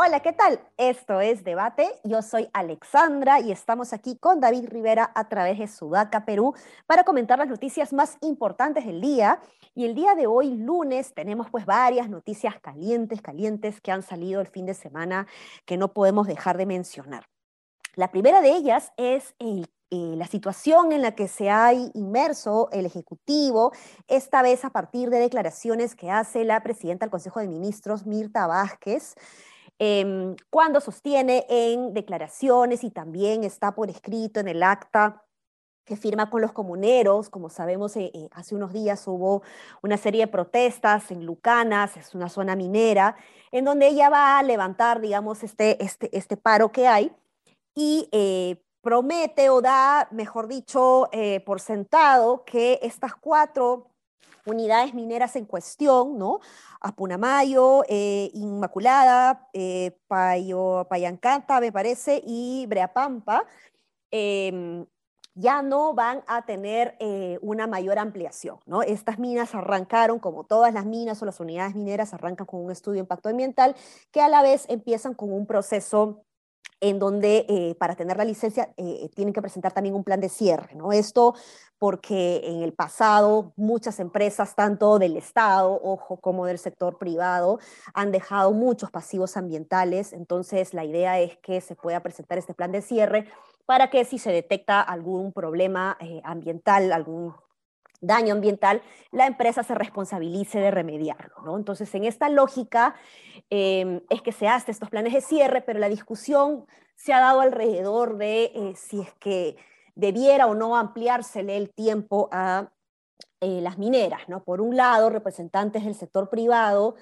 Hola, ¿qué tal? Esto es Debate. Yo soy Alexandra y estamos aquí con David Rivera a través de Sudaca, Perú, para comentar las noticias más importantes del día. Y el día de hoy, lunes, tenemos pues varias noticias calientes, calientes que han salido el fin de semana que no podemos dejar de mencionar. La primera de ellas es eh, la situación en la que se ha inmerso el Ejecutivo, esta vez a partir de declaraciones que hace la presidenta del Consejo de Ministros, Mirta Vázquez, Em, cuando sostiene en declaraciones y también está por escrito en el acta que firma con los comuneros. Como sabemos, eh, eh, hace unos días hubo una serie de protestas en Lucanas, es una zona minera, en donde ella va a levantar, digamos, este, este, este paro que hay y eh, promete o da, mejor dicho, por sentado que estas cuatro unidades mineras en cuestión, ¿no? Apunamayo, eh, Inmaculada, eh, Payo, Payancanta, me parece, y Breapampa, em, ya no van a tener eh, una mayor ampliación, ¿no? Estas minas arrancaron, como todas las minas o las unidades mineras, arrancan con un estudio de impacto ambiental, que a la vez empiezan con un proceso en donde eh, para tener la licencia eh, tienen que presentar también un plan de cierre, ¿no? Esto porque en el pasado muchas empresas, tanto del Estado, ojo, como del sector privado, han dejado muchos pasivos ambientales, entonces la idea es que se pueda presentar este plan de cierre para que si se detecta algún problema eh, ambiental, algún daño ambiental, la empresa se responsabilice de remediarlo. ¿no? Entonces, en esta lógica em, es que se hacen estos planes de cierre, pero la discusión se ha dado alrededor de eh, si es que debiera o no ampliársele el tiempo a eh, las mineras. ¿no? Por un lado, representantes del sector privado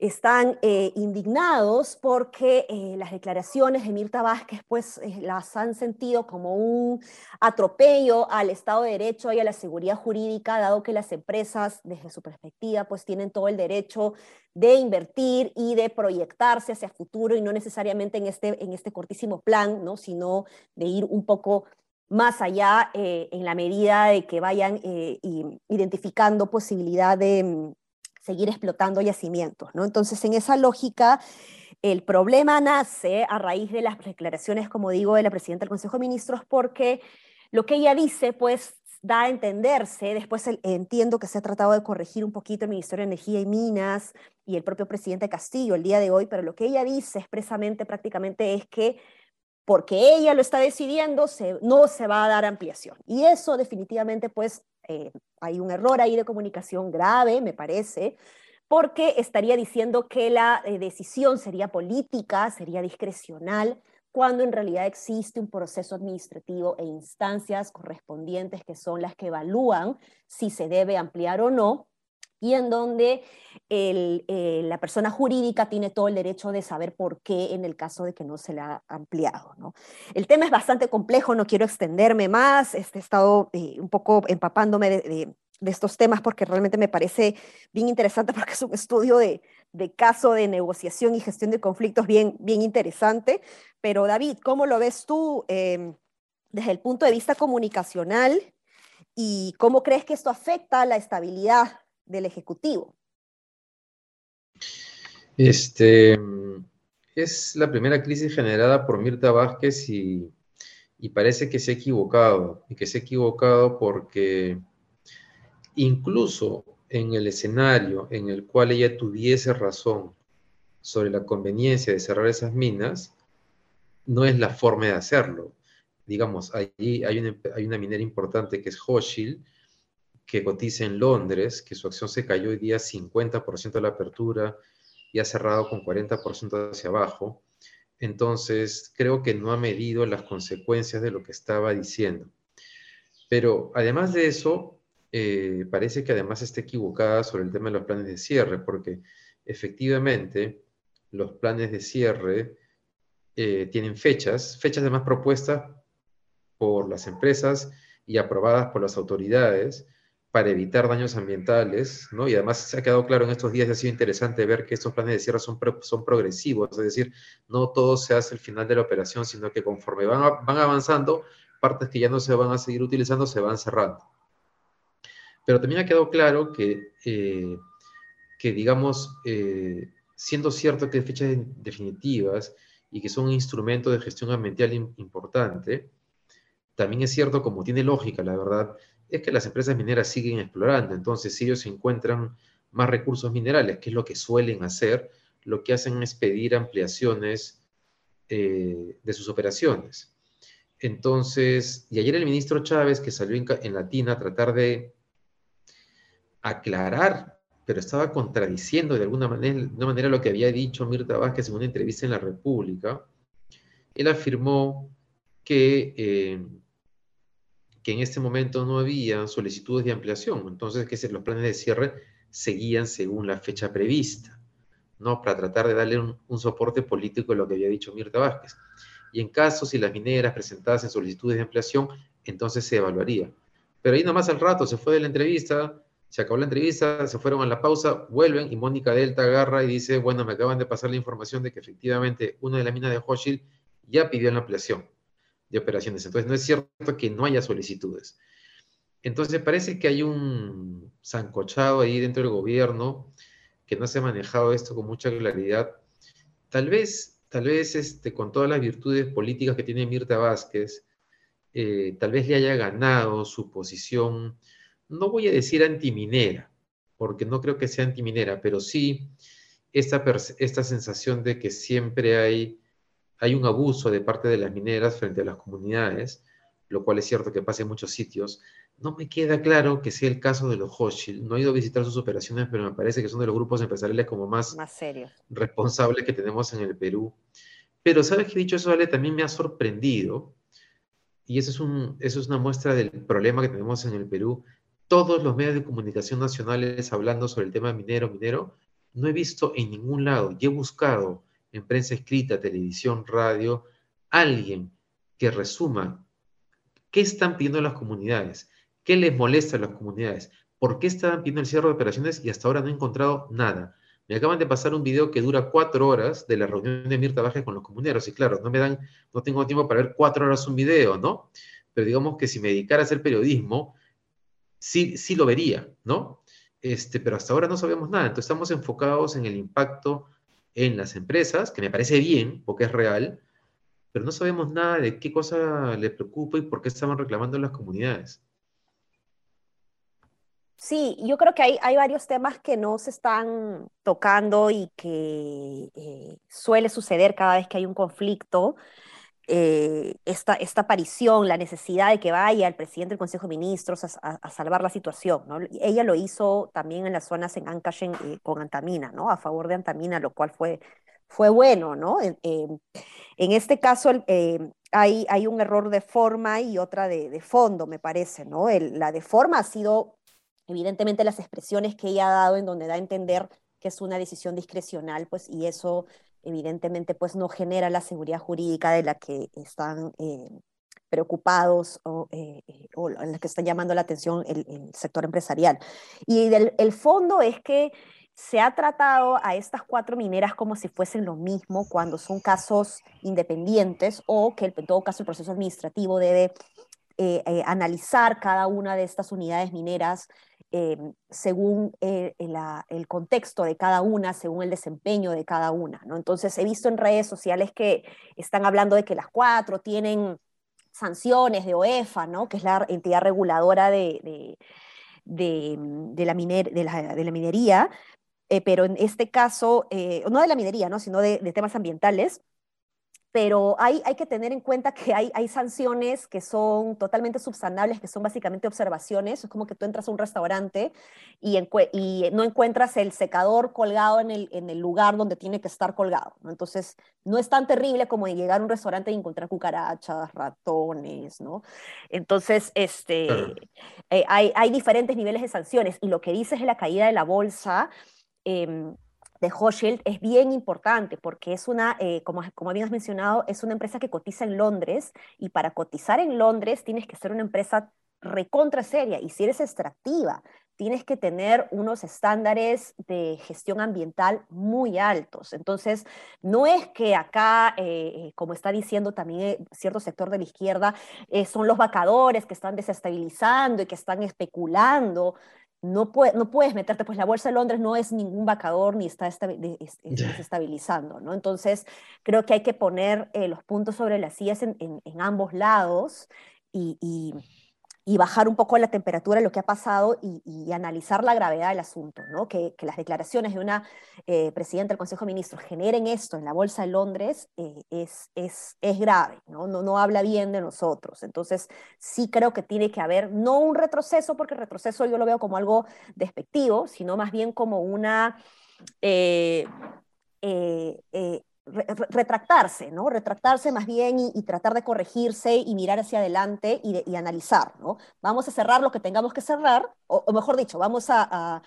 están eh, indignados porque eh, las declaraciones de Mirta Vázquez pues eh, las han sentido como un atropello al Estado de Derecho y a la seguridad jurídica, dado que las empresas desde su perspectiva pues tienen todo el derecho de invertir y de proyectarse hacia futuro y no necesariamente en este, en este cortísimo plan, ¿no? sino de ir un poco más allá en la medida de que vayan identificando posibilidad de seguir explotando yacimientos, ¿no? Entonces, en esa lógica, el problema nace a raíz de las declaraciones, como digo, de la presidenta del Consejo de Ministros, porque lo que ella dice, pues, da a entenderse, después entiendo que se ha tratado de corregir un poquito el Ministerio de Energía y Minas y el propio presidente Castillo el día de hoy, pero lo que ella dice expresamente prácticamente es que porque ella lo está decidiendo, no se va a dar ampliación. Y eso definitivamente pues eh, hay un error ahí de comunicación grave, me parece, porque estaría diciendo que la eh, decisión sería política, sería discrecional, cuando en realidad existe un proceso administrativo e instancias correspondientes que son las que evalúan si se debe ampliar o no y en donde eh, la persona jurídica tiene todo el derecho de saber por qué en el caso de que no se le ha ampliado. ¿no? El tema es bastante complejo, no quiero extenderme más, este, he estado eh, un poco empapándome de, estos temas porque realmente me parece bien interesante porque es un estudio de, caso de negociación y gestión de conflictos bien, bien interesante. Pero David, ¿cómo lo ves tú em, desde el punto de vista comunicacional y cómo crees que esto afecta a la estabilidad del Ejecutivo? Este, es la primera crisis generada por Mirta Vázquez y, parece que se ha equivocado, y que se ha equivocado porque incluso en el escenario en el cual ella tuviese razón sobre la conveniencia de cerrar esas minas, no es la forma de hacerlo. Digamos, allí hay una, hay una minera importante que es Hochschild, que cotiza en Londres, que su acción se cayó hoy día 50% de la apertura y ha cerrado con 40% hacia abajo. Entonces, creo que no ha medido las consecuencias de lo que estaba diciendo. Pero además de eso, eh, parece que además está equivocada sobre el tema de los planes de cierre, porque efectivamente los planes de cierre eh, tienen fechas, fechas además propuestas por las empresas y aprobadas por las autoridades, para evitar daños ambientales, ¿no? Y además se ha quedado claro en estos días y ha sido interesante ver que estos planes de cierre son, son progresivos, es decir, no todo se hace al final de la operación, sino que conforme van, van avanzando, partes que ya no se van a seguir utilizando se van cerrando. Pero también ha quedado claro que, eh, que digamos, eh, siendo cierto que hay fechas definitivas y que son un instrumento de gestión ambiental importante, también es cierto, como tiene lógica, la verdad, es que las empresas mineras siguen explorando. Entonces, si ellos encuentran más recursos minerales, que es lo que suelen hacer, lo que hacen es pedir ampliaciones eh, de sus operaciones. Entonces, y ayer el ministro Chávez, que salió en, Latina a tratar de aclarar, pero estaba contradiciendo de alguna manera, de manera lo que había dicho Mirta Vázquez en una entrevista en La República, él afirmó que eh, que en este momento no había solicitudes de ampliación, entonces que los planes de cierre seguían según la fecha prevista, ¿no? Para tratar de darle un, soporte político a lo que había dicho Mirta Vázquez. Y en caso si las mineras presentasen solicitudes de ampliación, entonces se evaluaría. Pero ahí nomás al rato se fue de la entrevista, se acabó la entrevista, se fueron a la pausa, vuelven y Mónica Delta agarra y dice, bueno, me acaban de pasar la información de que efectivamente una de las minas de Hochschild ya pidió la ampliación de operaciones. Entonces, no es cierto que no haya solicitudes. Entonces, parece que hay un zancochado ahí dentro del gobierno que no se ha manejado esto con mucha claridad. Tal vez, tal vez este, con todas las virtudes políticas que tiene Mirta Vázquez, eh, tal vez le haya ganado su posición, no voy a decir antiminera, porque no creo que sea antiminera, pero sí esta, esta sensación de que siempre hay hay un abuso de parte de las mineras frente a las comunidades, lo cual es cierto que pasa en muchos sitios. No me queda claro que sea el caso de los Hochschild. No he ido a visitar sus operaciones, pero me parece que son de los grupos empresariales como más, más serios. responsables que tenemos en el Perú. Pero, ¿sabes qué dicho eso, Ale? También me ha sorprendido, y eso es, un, eso es una muestra del problema que tenemos en el Perú. Todos los medios de comunicación nacionales hablando sobre el tema minero, minero, no he visto en ningún lado, y he buscado en prensa escrita, televisión, radio, alguien que resuma qué están pidiendo las comunidades, qué les molesta a las comunidades, por qué estaban pidiendo el cierre de operaciones y hasta ahora no he encontrado nada. Me acaban de pasar un video que dura cuatro horas de la reunión de Mirta Baje con los comuneros y claro, no me dan, no tengo tiempo para ver cuatro horas un video, ¿no? Pero digamos que si me dedicara a hacer periodismo, sí, sí lo vería, ¿no? Este, pero hasta ahora no sabemos nada, entonces estamos enfocados en el impacto en las empresas, que me parece bien, porque es real, pero no sabemos nada de qué cosa le preocupa y por qué estaban reclamando las comunidades. Sí, yo creo que hay, hay varios temas que no se están tocando y que eh, suele suceder cada vez que hay un conflicto. Eh, esta, esta, aparición, la necesidad de que vaya el presidente del Consejo de Ministros a, salvar la situación. ¿no? Ella lo hizo también en las zonas en Ancash eh, con Antamina, ¿no? a favor de Antamina, lo cual fue, fue bueno. ¿no? en este caso eh, hay, hay, un error de forma y otra de, de fondo, me parece. ¿no? la de forma ha sido, evidentemente, las expresiones que ella ha dado en donde da a entender que es una decisión discrecional, pues, y eso evidentemente pues no genera la seguridad jurídica de la que están eh, preocupados o, eh, eh, en la que está llamando la atención el, sector empresarial. Y del, el fondo es que se ha tratado a estas cuatro mineras como si fuesen lo mismo cuando son casos independientes o que en todo caso el proceso administrativo debe analizar cada una de estas unidades mineras Em, según eh, el contexto de cada una, según el desempeño de cada una. ¿no? Entonces, he visto en redes sociales que están hablando de que las cuatro tienen sanciones de OEFA, ¿no? que es la entidad reguladora de, de, de la, minería, eh, pero en este caso, eh, no de la minería, ¿no? sino de, temas ambientales, pero hay, hay que tener en cuenta que hay, hay sanciones que son totalmente subsanables, que son básicamente observaciones. Es como que tú entras a un restaurante y, y no encuentras el secador colgado en el, en el lugar donde tiene que estar colgado. ¿no? Entonces, no es tan terrible como llegar a un restaurante y encontrar cucarachas, ratones, ¿no? Entonces, este, eh, hay, hay diferentes niveles de sanciones. Y lo que dices de la caída de la bolsa, eh, de Hochschild es bien importante porque es una, eh, como, como bien has mencionado, es una empresa que cotiza en Londres y para cotizar en Londres tienes que ser una empresa recontra seria. Y si eres extractiva, tienes que tener unos estándares de gestión ambiental muy altos. Entonces, no es que acá, eh, eh, como está diciendo también eh, cierto sector de la izquierda, son los vacadores que están desestabilizando y que están especulando. No, no puedes meterte, pues la Bolsa de Londres no es ningún vacador ni está desestabilizando, ¿no? Entonces, creo que hay que poner los puntos sobre las sillas en, ambos lados y y bajar un poco la temperatura de lo que ha pasado y, analizar la gravedad del asunto, ¿no? que, las declaraciones de una eh, presidenta del Consejo de Ministros generen esto en la Bolsa de Londres eh, es, es, es, grave, ¿no? ¿no? No, habla bien de nosotros. Entonces, sí creo que tiene que haber, no un retroceso, porque el retroceso yo lo veo como algo despectivo, sino más bien como una... Eh, retractarse, ¿no? Retractarse más bien y, tratar de corregirse y mirar hacia adelante y, analizar, ¿no? Vamos a cerrar lo que tengamos que cerrar, o, mejor dicho, vamos a,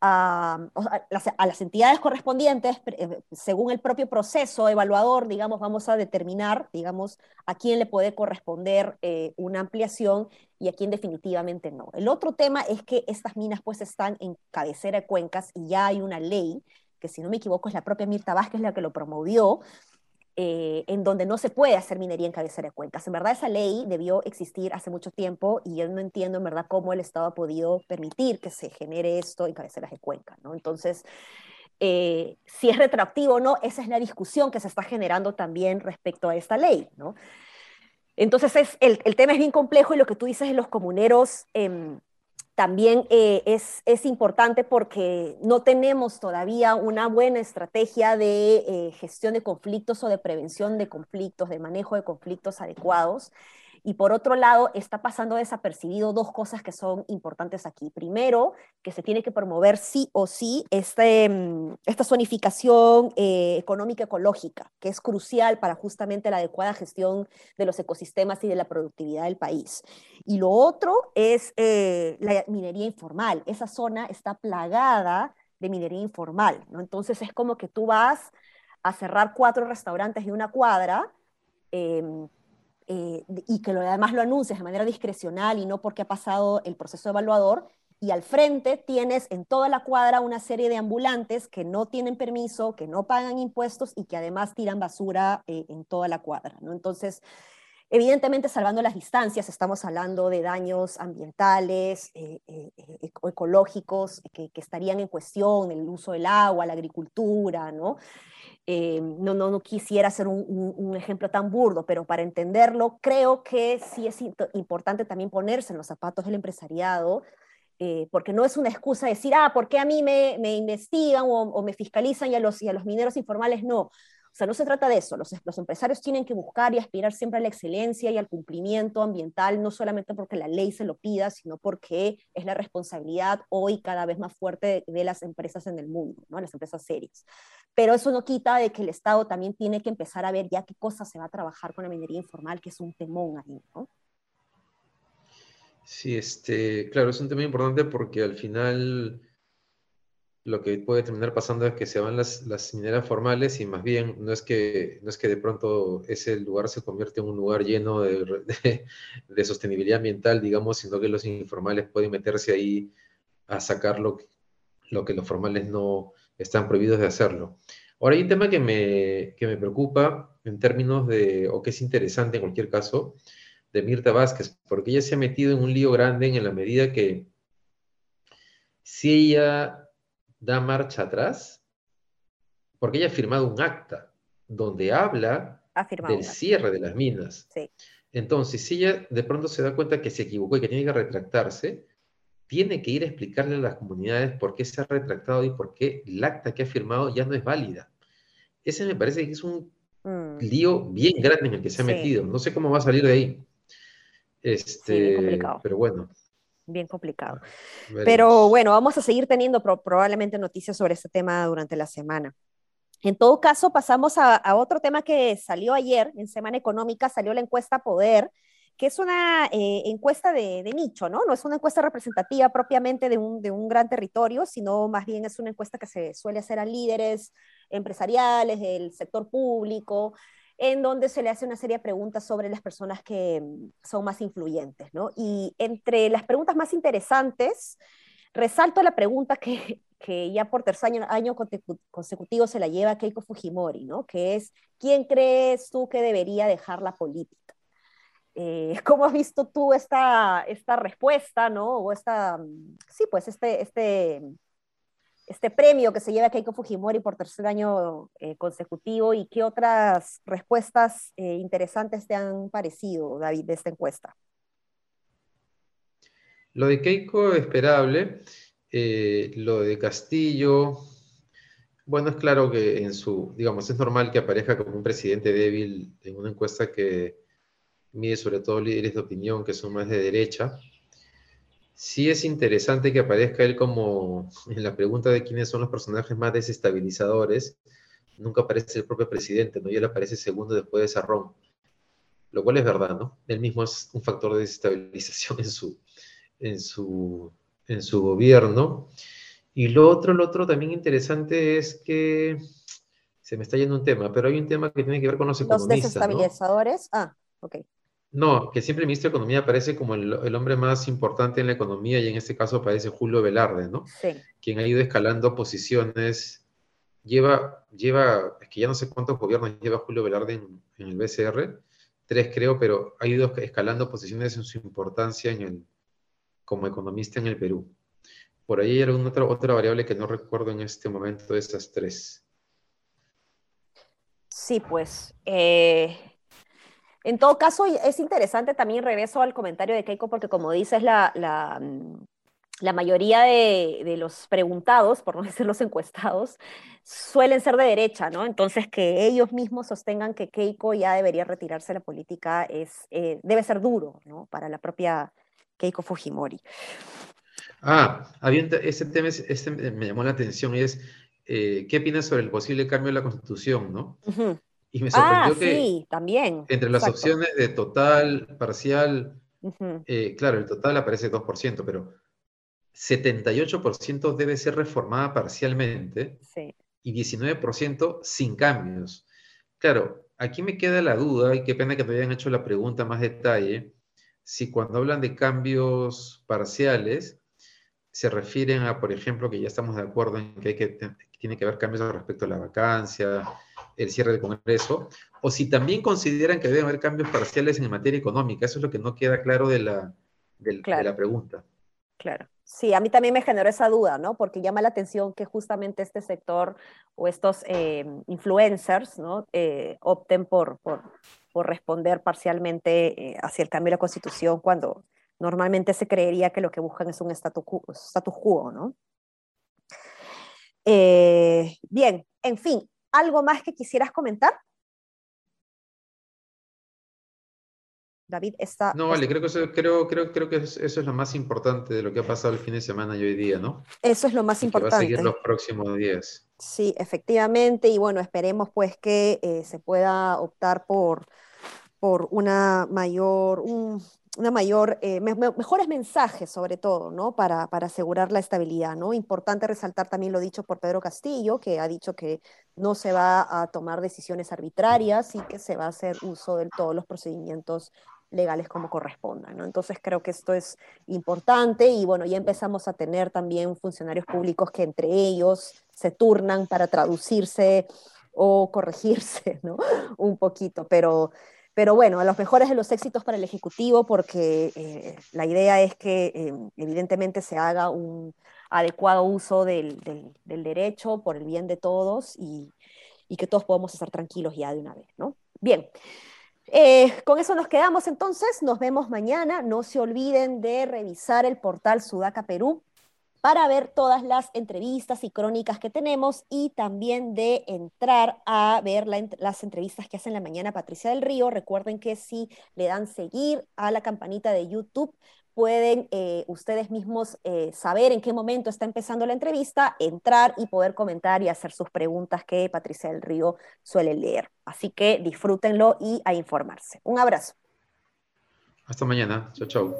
a, las, entidades correspondientes, eh, según el propio proceso evaluador, digamos, vamos a determinar, digamos, a quién le puede corresponder eh, una ampliación y a quién definitivamente no. El otro tema es que estas minas pues están en cabecera de cuencas y ya hay una ley que si no me equivoco es la propia Mirta Vázquez la que lo promovió, eh, en donde no se puede hacer minería en cabecera de cuencas. En verdad esa ley debió existir hace mucho tiempo y yo no entiendo en verdad cómo el Estado ha podido permitir que se genere esto en cabeceras de cuenca, ¿no? Entonces, eh, si es retroactivo o no, esa es la discusión que se está generando también respecto a esta ley, ¿no? Entonces, es, el, el, tema es bien complejo y lo que tú dices de los comuneros... Eh, también eh, es, es, importante porque no tenemos todavía una buena estrategia de eh, gestión de conflictos o de prevención de conflictos, de manejo de conflictos adecuados. Y por otro lado, está pasando desapercibido dos cosas que son importantes aquí. Primero, que se tiene que promover sí o sí este, mm, esta zonificación eh, económica ecológica, que es crucial para justamente la adecuada gestión de los ecosistemas y de la productividad del país. Y lo otro es eh, la minería informal. Esa zona está plagada de minería informal, ¿no? Entonces es como que tú vas a cerrar cuatro restaurantes de una cuadra, em, eh, y que lo, además lo anuncias de manera discrecional y no porque ha pasado el proceso evaluador, y al frente tienes en toda la cuadra una serie de ambulantes que no tienen permiso, que no pagan impuestos y que además tiran basura eh, en toda la cuadra. ¿no? Entonces, evidentemente, salvando las distancias, estamos hablando de daños ambientales, eh, ecológicos, que, estarían en cuestión, el uso del agua, la agricultura, ¿no? Eh, no, quisiera hacer un, ejemplo tan burdo, pero para entenderlo, creo que sí es importante también ponerse en los zapatos del empresariado, eh, porque no es una excusa decir, ah, ¿por qué a mí me, investigan o, me fiscalizan y a los mineros informales no? Sea, no se trata de eso. Los, los, empresarios tienen que buscar y aspirar siempre a la excelencia y al cumplimiento ambiental, no solamente porque la ley se lo pida, sino porque es la responsabilidad hoy cada vez más fuerte de, las empresas en el mundo, ¿no? las empresas serias. Pero eso no quita de que el Estado también tiene que empezar a ver ya qué cosas se va a trabajar con la minería informal, que es un temón ahí, ¿no? Sí, este, claro, es un tema importante porque al final lo que puede terminar pasando es que se van las, las, mineras formales y más bien no es, que, no es que de pronto ese lugar se convierte en un lugar lleno de, de, sostenibilidad ambiental, digamos, sino que los informales pueden meterse ahí a sacar lo, lo, que los formales no están prohibidos de hacerlo. Ahora hay un tema que me, que me preocupa en términos de, o que es interesante en cualquier caso, de Mirta Vázquez, porque ella se ha metido en un lío grande en la medida que si ella da marcha atrás porque ella ha firmado un acta donde habla del cierre de las minas. Entonces, si ella de pronto se da cuenta que se equivocó y que tiene que retractarse, tiene que ir a explicarle a las comunidades por qué se ha retractado y por qué el acta que ha firmado ya no es válida. Ese me parece que es un mm. lío bien grande en el que se ha metido. No sé cómo va a salir de ahí. Este, pero bueno bien complicado. Pero bueno, vamos a seguir teniendo probablemente noticias sobre este tema durante la semana. En todo caso, pasamos a, otro tema que salió ayer en Semana Económica, salió la encuesta Poder, que es una eh, encuesta de, nicho, ¿no? No es una encuesta representativa propiamente de un, de un, gran territorio, sino más bien es una encuesta que se suele hacer a líderes empresariales del sector público, en donde se le hace una serie de preguntas sobre las personas que mm, son más influyentes, ¿no? Y entre las preguntas más interesantes, resalto la pregunta que, que ya por tercer año, año, consecutivo se la lleva Keiko Fujimori, ¿no? Que es, ¿quién crees tú que debería dejar la política? Eh, ¿Cómo has visto tú esta, esta respuesta, ¿no? O esta, mm, sí, pues este, este este premio que se lleva Keiko Fujimori por tercer año eh, consecutivo y qué otras respuestas eh, interesantes te han parecido, David, de esta encuesta. Lo de Keiko esperable, eh, lo de Castillo, bueno, es claro que en su, digamos, es normal que aparezca como un presidente débil en una encuesta que mide sobre todo líderes de opinión que son más de derecha sí es interesante que aparezca él como en la pregunta de quiénes son los personajes más desestabilizadores. Nunca aparece el propio presidente, ¿no? Y él aparece segundo después de Sarrón. Lo cual es verdad, ¿no? Él mismo es un factor de desestabilización en su, en su, en su gobierno. Y lo otro, lo otro también interesante es que se me está yendo un tema, pero hay un tema que tiene que ver con los economistas. Los desestabilizadores. Ah, ok. No, que siempre el ministro de Economía aparece como el, hombre más importante en la economía y en este caso aparece Julio Velarde, ¿no? Sí. Quien ha ido escalando posiciones, lleva, lleva, es que ya no sé cuántos gobiernos lleva Julio Velarde en, el BCR, tres creo, pero ha ido escalando posiciones en su importancia en el, como economista en el Perú. Por ahí hay alguna otra, otra variable que no recuerdo en este momento de esas tres. Sí, pues. Eh, en todo caso, es interesante también, regreso al comentario de Keiko, porque como dices, la, la, mm, la mayoría de, de, los preguntados, por no decir los encuestados, suelen ser de derecha, ¿no? Entonces, que ellos mismos sostengan que Keiko ya debería retirarse de la política es, eh, debe ser duro, ¿no? Para la propia Keiko Fujimori. Ah, había ese tema este me llamó la atención y es, eh, ¿qué opinas sobre el posible cambio de la Constitución, no? Y me sorprendió ah, que sí, también. entre las opciones de total, parcial, eh, claro, el total aparece 2%, pero 78% debe ser reformada parcialmente y 19% sin cambios. Claro, aquí me queda la duda, y qué pena que me hayan hecho la pregunta más detalle, si cuando hablan de cambios parciales, se refieren a, por ejemplo, que ya estamos de acuerdo en que, hay que tiene que haber cambios respecto a la vacancia, el cierre del Congreso, o si también consideran que deben haber cambios parciales en materia económica. Eso es lo que no queda claro de la, de, la pregunta. Claro. Sí, a mí también me generó esa duda, ¿no? Porque llama la atención que justamente este sector o estos eh, influencers, ¿no? Eh, opten por, por, por, responder parcialmente eh, hacia el cambio de la Constitución cuando normalmente se creería que lo que buscan es un status quo, status quo ¿no? bien, en fin, ¿Algo más que quisieras comentar? David está... No, vale, creo que, eso, creo, creo, creo que eso es lo más importante de lo que ha pasado el fin de semana y hoy día, ¿no? Eso es lo más importante. va a seguir los próximos días. Sí, efectivamente, y bueno, esperemos pues que eh, se pueda optar por, por una mayor, una mayor, eh, mejores mensajes sobre todo, ¿no? Para, para, asegurar la estabilidad, ¿no? Importante resaltar también lo dicho por Pedro Castillo, que ha dicho que no se va a tomar decisiones arbitrarias y que se va a hacer uso de todos los procedimientos legales como correspondan, ¿no? Entonces creo que esto es importante y bueno, ya empezamos a tener también funcionarios públicos que entre ellos se turnan para traducirse o corregirse, ¿no? Un poquito, pero pero bueno, a los mejores de los éxitos para el Ejecutivo, porque eh, la idea es que eh, evidentemente se haga un adecuado uso del, derecho por el bien de todos y, que todos podamos estar tranquilos ya de una vez, ¿no? Bien. Eh, con eso nos quedamos entonces, nos vemos mañana. No se olviden de revisar el portal Sudaca Perú para ver todas las entrevistas y crónicas que tenemos y también de entrar a ver las entrevistas que hacen la mañana Patricia del Río. Recuerden que si le dan seguir a la campanita de YouTube, pueden eh, ustedes mismos eh, saber en qué momento está empezando la entrevista, entrar y poder comentar y hacer sus preguntas que Patricia del Río suele leer. Así que disfrútenlo y a informarse. Un abrazo. Hasta mañana. Chao, chao.